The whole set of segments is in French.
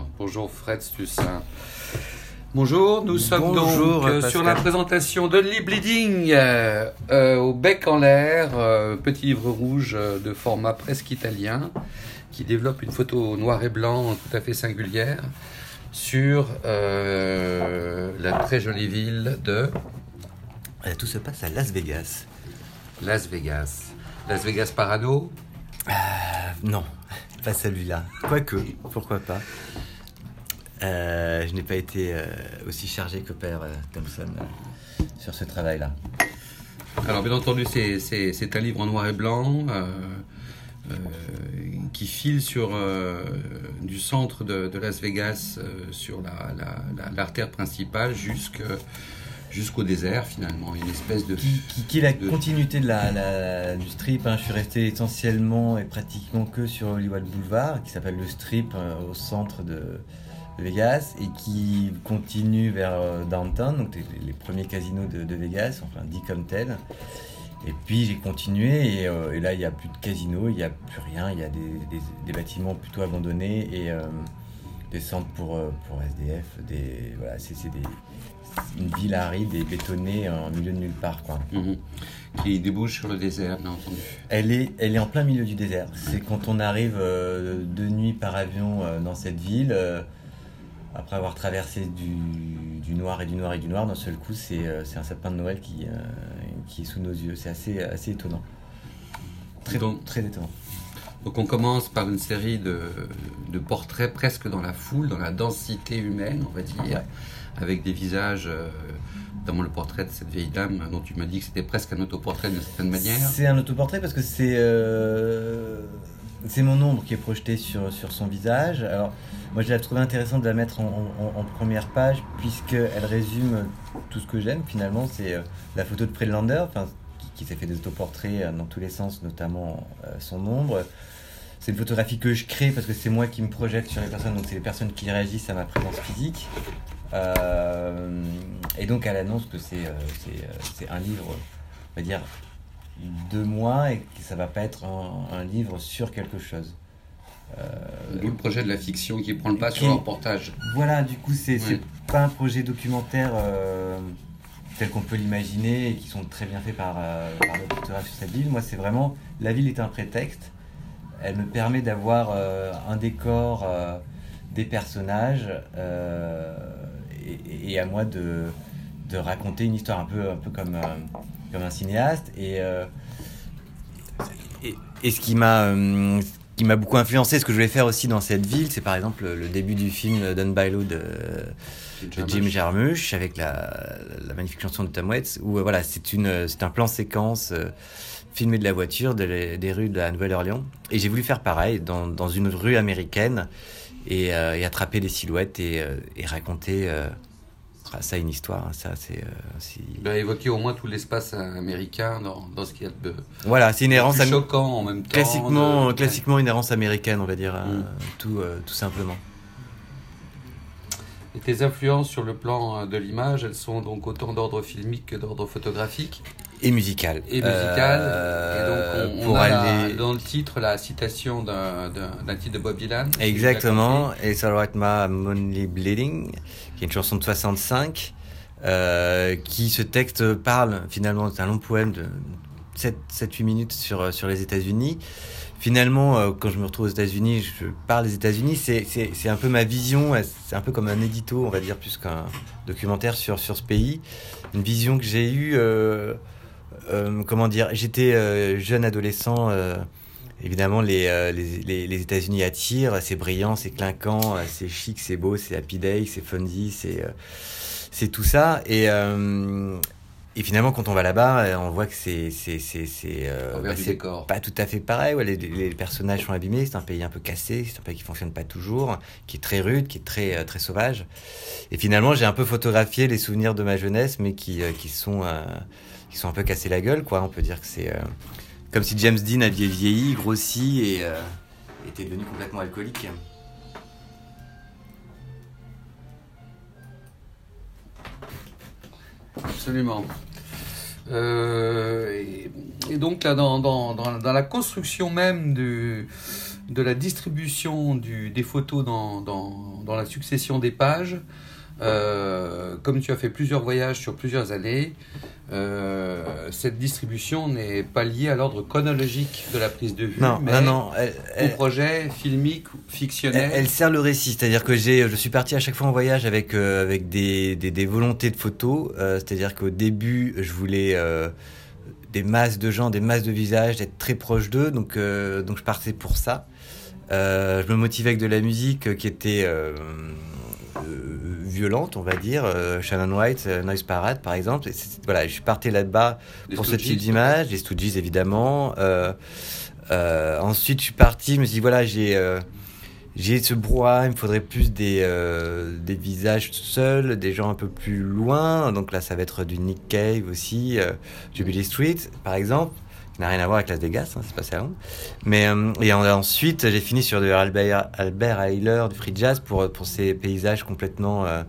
Bonjour, bonjour Fred Stussin. Bonjour, nous sommes Bonjour, donc euh, sur la présentation d'Only Bleeding euh, euh, au bec en l'air, euh, petit livre rouge de format presque italien qui développe une photo noir et blanc tout à fait singulière sur la très jolie ville de Tout se passe à Las Vegas. Las Vegas. Las Vegas Parano? Non, pas celui-là. Quoique, pourquoi pas. Euh, je n'ai pas été euh, aussi chargé que Père euh, Thompson sur ce travail-là. Alors bien entendu, c'est- un livre en noir et blanc qui file sur du centre de, de Las Vegas sur la- la- la- l'artère principale jusqu'au désert finalement, une espèce de... Qui, qui, qui est la de- continuité de la, la- du strip. hein. Je suis resté essentiellement et pratiquement que sur Hollywood Boulevard, qui s'appelle le strip euh, au centre de Vegas, et qui continue vers euh, downtown, donc les, les premiers casinos de, de Vegas, enfin dit comme tel. Et puis j'ai continué, et, euh, et là il n'y a plus de casinos, il n'y a plus rien, il y a des, des- des bâtiments plutôt abandonnés et euh, des centres pour, pour SDF. Des, voilà, c'est une ville aride et bétonnée en milieu de nulle part. Quoi. Mhm. qui débouche sur le désert, bien entendu. Elle est, elle est en plein milieu du désert. C'est quand on arrive euh, de nuit par avion dans cette ville, après avoir traversé du, du noir et du noir et du noir, d'un seul coup, c'est euh, un sapin de Noël qui, euh, qui est sous nos yeux. C'est assez, assez étonnant. Très, Donc- très étonnant. Donc on commence par une série de, de portraits presque dans la foule, dans la densité humaine, on va dire, Ouais. avec des visages, euh, notamment le portrait de cette vieille dame dont tu m'as dit que c'était presque un autoportrait d'une certaine manière. C'est un autoportrait parce que c'est euh, c'est mon ombre qui est projetée sur, sur son visage. Alors, moi, je l'ai trouvé intéressant de la mettre en, en- première page puisqu'elle résume tout ce que j'aime finalement. C'est euh, la photo de Friedlander, qui, qui s'est fait des autoportraits euh, dans tous les sens, notamment euh, son ombre. C'est une photographie que je crée parce que c'est moi qui me projette sur les personnes, donc c'est les personnes qui réagissent à ma présence physique. Et donc elle annonce que c'est un livre, on va dire, de moi et que ça va pas être un, un livre sur quelque chose. Euh, D'où le projet de la fiction qui prend le pas sur le reportage. voilà, du coup, c'est Ouais. pas un projet documentaire euh, tel qu'on peut l'imaginer et qui sont très bien faits par, euh, par le photographe sur cette ville. Moi, c'est vraiment la ville est un prétexte. Elle me permet d'avoir euh, un décor, euh, des personnages euh, et, et à moi de, de raconter une histoire un peu, un peu comme, euh, comme un cinéaste. Et, euh, et, et ce qui m'a euh, qui m'a beaucoup influencé, ce que je voulais faire aussi dans cette ville, c'est par exemple le début du film Done by Law de, de Jim Jarmusch avec la, la magnifique chanson de Tom Waits où euh, voilà c'est une c'est un plan séquence euh, filmé de la voiture de les- des rues de la Nouvelle-Orléans et j'ai voulu faire pareil dans, dans une rue américaine et, euh, et attraper des silhouettes et, et raconter ah, ça une histoire hein, ça c'est euh, c'est- Il a évoqué au moins tout l'espace américain dans, dans ce qu'il y a de voilà c'est une errance plus am- choquant en même temps. classiquement de- classiquement une errance américaine on va dire hein, Mm. tout euh, tout simplement Et tes influences sur le plan euh, de l'image, elles sont donc autant d'ordre filmique que d'ordre photographique et musical et musical. Euh, et donc on, a la- aller dans le titre la citation d'un titre de Bob Dylan. si Exactement, compris. It's Alright I'm Only Bleeding, qui est une chanson de 65, euh, qui ce texte parle finalement, c'est un long poème de 7-8 minutes sur, sur les États-Unis. Finalement, euh, quand je me retrouve aux États-Unis, je parle des États-Unis, c'est- un peu ma vision, euh, c'est un peu comme un édito, on va dire, plus qu'un documentaire sur, sur ce pays. Une vision que j'ai eue, euh, euh, comment dire, j'étais euh, jeune adolescent. Évidemment, les, euh, les, les, les États-Unis attirent, c'est brillant, c'est clinquant, euh, c'est chic, c'est beau, c'est happy day, c'est funny, c'est euh, c'est tout ça. Et, euh, et finalement, quand on va là-bas, on voit que c'est c'est c'est c'est Envers bah, pas tout à fait pareil. Ouais, les, les personnages sont abîmés, c'est un pays un peu cassé, c'est un pays qui fonctionne pas toujours, qui est très rude, qui est très très sauvage. Et finalement, j'ai un peu photographié les souvenirs de ma jeunesse, mais qui qui sont qui sont un peu cassés la gueule, quoi. On peut dire que c'est comme si James Dean avait vieilli, grossi et euh, était devenu complètement alcoolique. Absolument. Euh, et, donc là, dans, dans, dans, la construction même de la distribution du, des photos dans, dans, la succession des pages, euh, comme tu as fait plusieurs voyages sur plusieurs années, euh, cette distribution n'est pas liée à l'ordre chronologique de la prise de vue, non, mais non, au projet filmique, fictionnel. Elle, elle sert le récit, c'est-à-dire que j'ai, je suis parti à chaque fois en voyage avec, euh, avec des, des, des, volontés de photos, c'est-à-dire qu'au début, je voulais des masses de gens, des masses de visages, d'être très proche d'eux, donc, donc je partais pour ça. je me motivais avec de la musique qui était violente, on va dire. Euh, Shannon White, euh, Noise Parade, par exemple. Et voilà, je suis parti là-bas pour ce type d'image, les Stooges évidemment. Euh, ensuite, je suis parti, je me suis dit, voilà, j'ai j'ai ce brouhaha, il me faudrait plus des, des visages seuls, des gens un peu plus loin. Donc là, ça va être du Nick Cave aussi, Jubilee Street, par exemple n'a rien à voir avec Las Vegas, hein, c'est passé à Londres. Mais euh, et ensuite, j'ai fini sur de Albert, Albert du free jazz pour pour ces paysages complètement euh,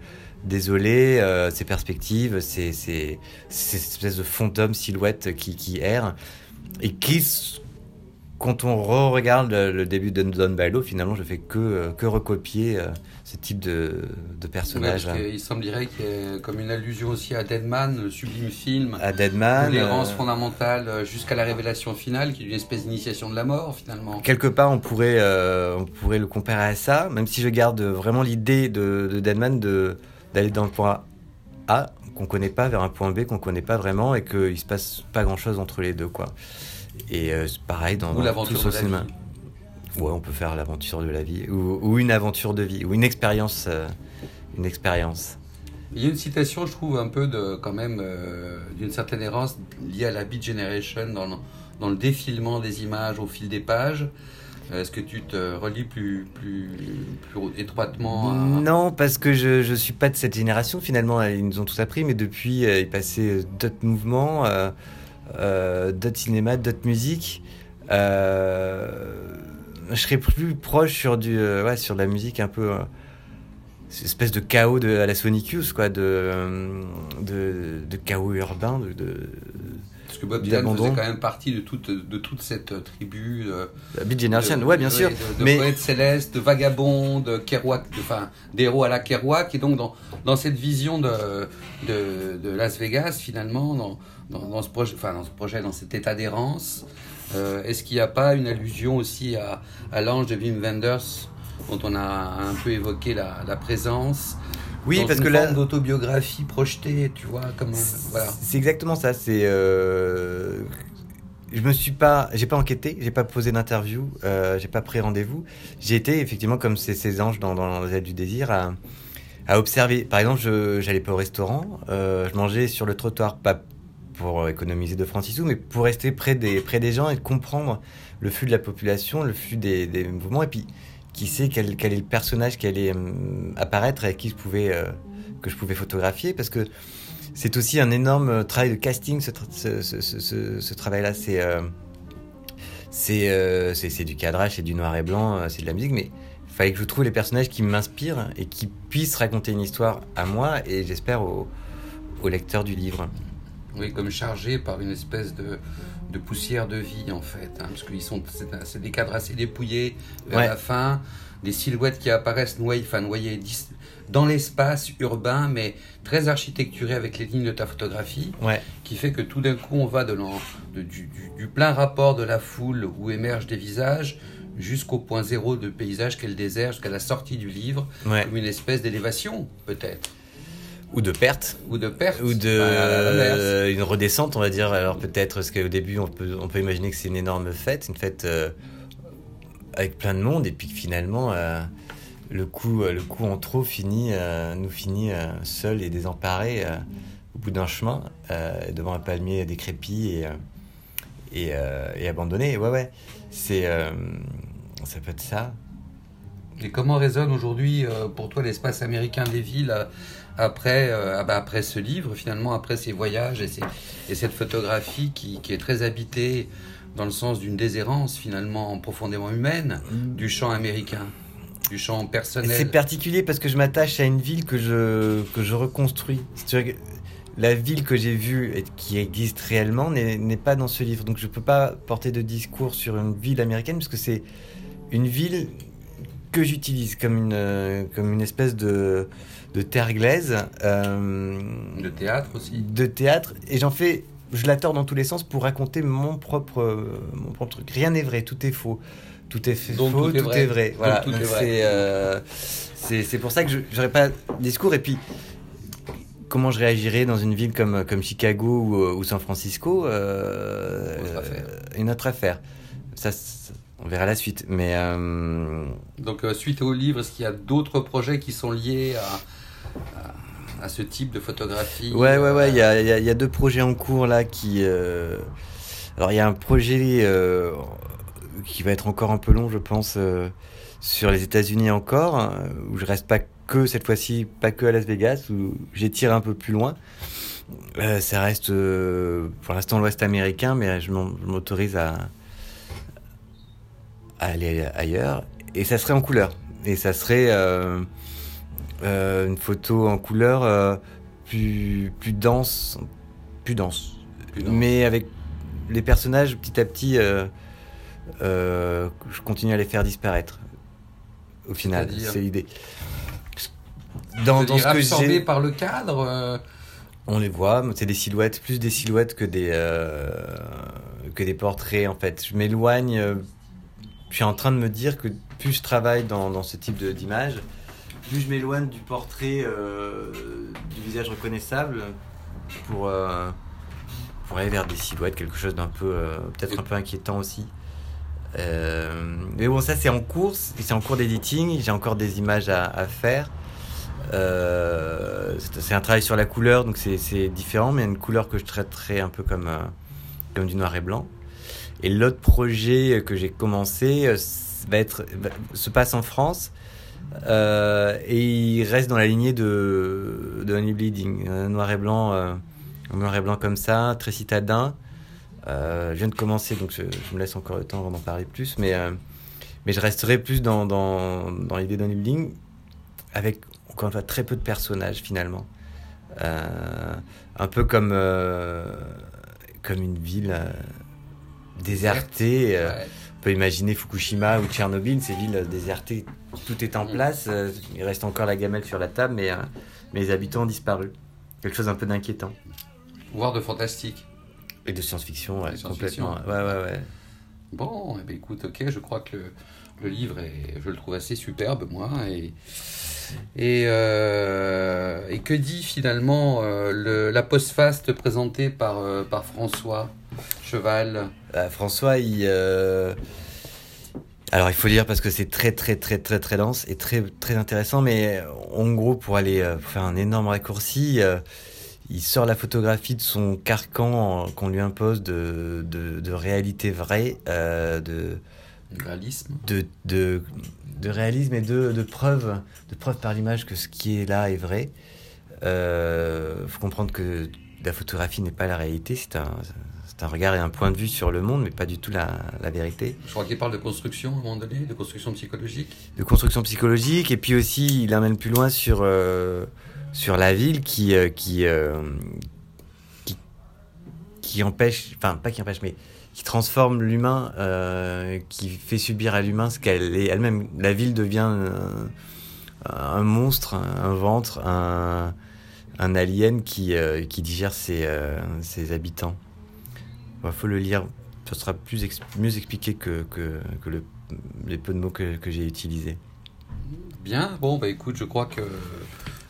désolés, euh, perspectives, ces, ces, ces espèces de fond d'homme silhouette qui errent et qui quand on re-regarde le, début de Don Bailo, finalement, je fais que, que recopier euh, ce type de, de personnage. Ouais, il semblerait qu'il y ait comme une allusion aussi à Deadman, le sublime film. À Deadman. L'errance euh... fondamentale jusqu'à la révélation finale, qui est une espèce d'initiation de la mort, finalement. Quelque part, on pourrait, euh, on pourrait le comparer à ça, même si je garde vraiment l'idée de, de Deadman d'aller dans le point A, qu'on connaît pas, vers un point B qu'on connaît pas vraiment, et qu'il se passe pas grand-chose entre les deux, quoi. Et euh, pareil dans, dans tout son cinéma. Ouais, on peut faire l'aventure de la vie ou, ou, une aventure de vie ou une expérience, euh, une expérience. Il y a une citation, je trouve, un peu de quand même euh, d'une certaine errance liée à la Beat Generation dans le, dans le défilement des images au fil des pages. Est-ce que tu te relis plus, plus, plus étroitement à... Non, parce que je ne suis pas de cette génération. Finalement, ils nous ont tous appris, mais depuis, euh, il passait d'autres mouvements. Euh, euh, d'autres cinémas, d'autres musiques. Euh, je serais plus proche sur du, euh, ouais, sur de la musique un peu, euh, espèce de chaos de, à la Sonic Youth, quoi, de, de, de chaos urbain, de, de parce que Bob Dylan faisait quand même partie de toute, de toute cette tribu. Euh, la Beat Generation, de, ouais, bien sûr. De, mais... poètes célestes, de vagabonds, de Kerouac, enfin, d'héros à la Kerouac, et donc dans, dans cette vision de, de, de Las Vegas, finalement, dans, dans, dans, ce projet, enfin, dans ce projet, dans cet état d'errance, euh, est-ce qu'il n'y a pas une allusion aussi à, à l'ange de Wim Wenders, dont on a un peu évoqué la, la présence oui, dans parce une que forme là, d'autobiographie projetée, tu vois, comme voilà. C'est exactement ça. C'est, euh, je me suis pas, j'ai pas enquêté, j'ai pas posé d'interview, euh, j'ai pas pris rendez-vous. J'ai été effectivement comme ces, ces anges dans, dans les ailes du désir à, à observer. Par exemple, je j'allais pas au restaurant, euh, je mangeais sur le trottoir, pas pour économiser de francs sous, mais pour rester près des près des gens et comprendre le flux de la population, le flux des, des mouvements, et puis qui sait quel, quel, est le personnage qui allait euh, apparaître et à qui je pouvais, euh, que je pouvais photographier parce que c'est aussi un énorme travail de casting ce, ce, travail-là. C'est euh, c'est du cadrage, c'est du noir et blanc, euh, c'est de la musique, mais il fallait que je trouve les personnages qui m'inspirent et qui puissent raconter une histoire à moi et j'espère au, au lecteur du livre. Oui, comme chargé par une espèce de, de poussière de vie en fait, hein, parce qu'ils sont c'est des cadres assez dépouillés vers Ouais. la fin, des silhouettes qui apparaissent noyées, enfin noyées dans l'espace urbain, mais très architecturé avec les lignes de ta photographie, Ouais. qui fait que tout d'un coup on va de de- du, du- du plein rapport de la foule où émergent des visages jusqu'au point zéro de paysage qu'est le désert, jusqu'à la sortie du livre, Ouais. comme une espèce d'élévation peut-être, Ou de perte. ou de perte, Ou de euh, une redescente, on va dire. Alors peut-être, parce qu'au début, on peut, on peut imaginer que c'est une énorme fête, une fête euh, avec plein de monde, et puis que finalement, euh, le coup, le coup en trop finit, nous finit seuls et désemparés euh, au bout d'un chemin, devant un palmier décrépit et, et, et abandonné. Ouais, ouais. C'est, ça peut être ça. Et comment résonne aujourd'hui pour toi l'espace américain des villes après, euh, ah bah, après ce livre, finalement, après ces voyages et, ces, et cette photographie qui, qui est très habitée dans le sens d'une déshérence finalement profondément humaine du champ américain, du champ personnel. C'est particulier parce que je m'attache à une ville que je, que je reconstruis. Que la ville que j'ai vue et qui existe réellement n'est n'est pas dans ce livre. Donc je ne peux pas porter de discours sur une ville américaine parce que c'est une ville que j'utilise comme une, comme une espèce de, de terre glaise. de théâtre aussi. De théâtre. Et j'en fais je la tords dans tous les sens pour raconter mon propre, mon propre truc. Rien n'est vrai, tout est faux. Tout est faux, tout, est, vrai. Voilà. c'est pour ça que je n'aurais pas discours. Et puis, comment je réagirais dans une ville comme, comme Chicago ou, San Francisco euh, Une autre affaire. Ça, on verra la suite. Mais euh, Donc, euh, suite au livre, est-ce qu'il y a d'autres projets qui sont liés à à ce type de photographie Ouais, ouais, ouais. Il y a, y a, deux projets en cours là qui. Euh, alors, il y a un projet euh, qui va être encore un peu long, je pense, euh, sur les États-Unis encore, où je reste pas que cette fois-ci, pas que à Las Vegas, où j'étire un peu plus loin. ça reste pour l'instant l'Ouest américain, mais je m'autorise à, à, aller ailleurs. Et ça serait en couleur. Et ça serait euh, une photo en couleur euh, plus, plus dense, plus dense, mais avec les personnages petit à petit, euh, je continue à les faire disparaître. Au final, c'est l'idée. Dans, dans ce que j'ai par le cadre. On les voit, c'est des silhouettes, plus des silhouettes que des que des portraits en fait. Je m'éloigne. Je suis en train de me dire que plus je travaille dans, dans ce type d'image, plus je m'éloigne du portrait euh, du visage reconnaissable pour, euh, pour aller vers des silhouettes, quelque chose d'un peu, euh, peut-être un peu inquiétant aussi. mais bon, ça c'est en cours, c'est en cours d'éditing, j'ai encore des images à, faire. c'est un travail sur la couleur, donc c'est différent, mais une couleur que je traiterai un peu comme, comme du noir et blanc. Et l'autre projet que j'ai commencé va être, se passe en France euh, et il reste dans la lignée de, de Honey Bleeding, un noir et blanc, euh, noir et blanc comme ça, très citadin. Euh, je viens de commencer, donc je, me laisse encore le temps d'en parler plus, mais, mais je resterai plus dans, dans, dans l'idée d'Honey Bleeding, avec encore une fois très peu de personnages finalement. un peu comme, comme une ville désertée. On peut imaginer Fukushima ou Tchernobyl, ces villes désertées, tout est en mm. place, euh, il reste encore la gamelle sur la table, mais, euh, mais les habitants ont disparu. Quelque chose un peu d'inquiétant. Voire de fantastique. Et de science-fiction, ouais, complètement. Ouais, ouais, ouais. Bon, eh ben, écoute, ok, je crois que le, livre, est, je le trouve assez superbe, moi. Et, et, euh, et que dit finalement le, la post-faste présentée par, par François? Cheval euh, François, il. Euh, alors il faut lire parce que c'est très très très très très dense et très très intéressant, mais en gros pour aller euh, faire un énorme raccourci, il sort la photographie de son carcan qu'on lui impose de, de, réalité vraie, de, réalisme, de, de, de, réalisme et de, de preuve, de preuve par l'image que ce qui est là est vrai. Il faut comprendre que la photographie n'est pas la réalité, c'est un, un regard et un point de vue sur le monde, mais pas du tout la, la vérité. Je crois qu'il parle de construction à un moment donné, de construction psychologique. De construction psychologique, et puis aussi il amène plus loin sur, euh, sur la ville qui, euh, qui, euh, qui, qui, empêche, enfin pas qui empêche, mais qui transforme l'humain, qui fait subir à l'humain ce qu'elle est elle-même. La ville devient un monstre, un ventre, un, un alien qui, qui digère ses, ses habitants. Il faut le lire. Ça sera plus mieux expliqué que, que, que le, les peu de mots que, que j'ai utilisés. Bien, bon, bah écoute, je crois que,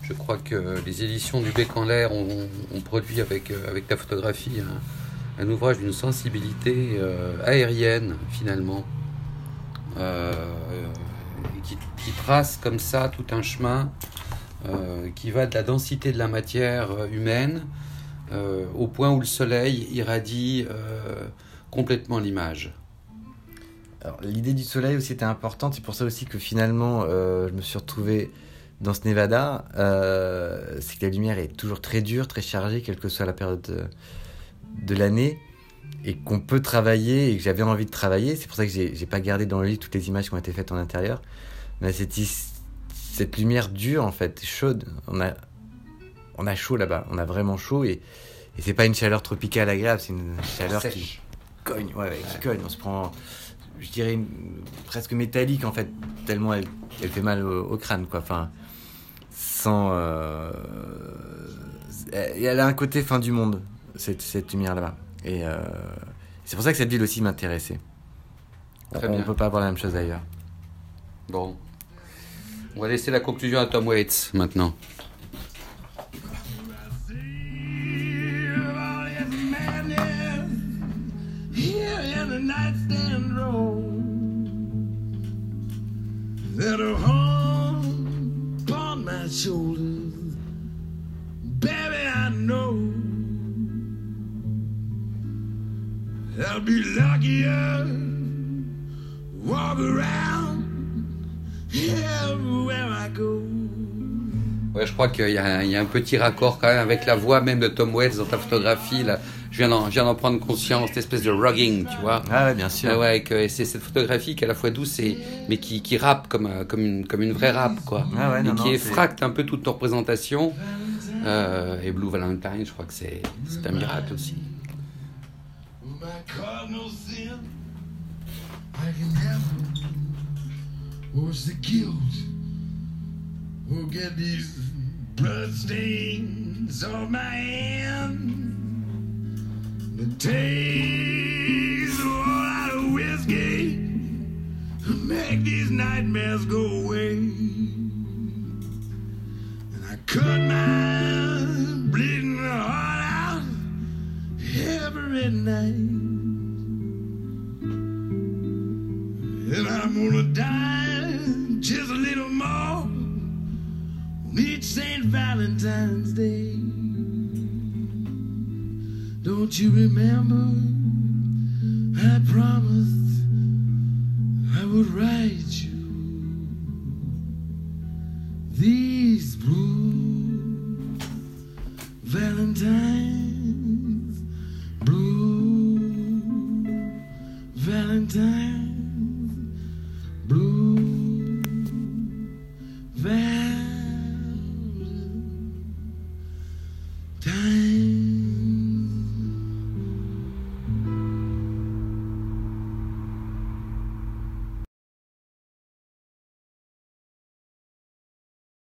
je crois que les éditions du Bec en l'air ont, ont, produit avec, avec ta photographie un, un ouvrage d'une sensibilité euh, aérienne, finalement, euh, qui, qui, trace comme ça tout un chemin euh, qui va de la densité de la matière humaine euh, au point où le soleil irradie euh, complètement l'image. L'idée du soleil aussi était importante, c'est pour ça aussi que finalement euh, je me suis retrouvé dans ce Nevada. c'est que la lumière est toujours très dure, très chargée, quelle que soit la période de, l'année, et qu'on peut travailler, et que j'avais envie de travailler. C'est pour ça que j'ai pas gardé dans le livre toutes les images qui ont été faites en intérieur. Mais cette, cette lumière dure, en fait, chaude. On a, on a chaud là-bas, on a vraiment chaud et, c'est pas une chaleur tropicale agréable, c'est une chaleur qui cogne, ouais, qui cogne. On se prend je dirais, presque métallique en fait, tellement elle, elle fait mal au, crâne, quoi. Enfin, sans. Euh, elle a un côté fin du monde, cette, cette lumière là-bas. Et euh, c'est pour ça que cette ville aussi m'intéressait. On ne peut pas avoir la même chose ailleurs. Bon. On va laisser la conclusion à Tom Waits maintenant. Crois qu'il y, y, a un petit raccord quand même avec la voix même de Tom Waits dans ta photographie. Là. Je viens d'en prendre conscience, cette espèce de rugging, tu vois. Ah ouais, bien sûr. ouais, que c'est cette photographie qui est à la fois douce et mais qui, qui rappe comme, euh, comme, une, comme une vraie rap, quoi. Ah ouais, et qui effracte un peu toute ton représentation. Euh, et Blue Valentine, je crois que c'est un miracle aussi. Who get these blood stains on my hands? The taste of all out of whiskey make these nightmares go away. And I cut my bleeding heart out every night. And I'm gonna die just St. Valentine's Day. Don't you remember? I promised I would write you these blue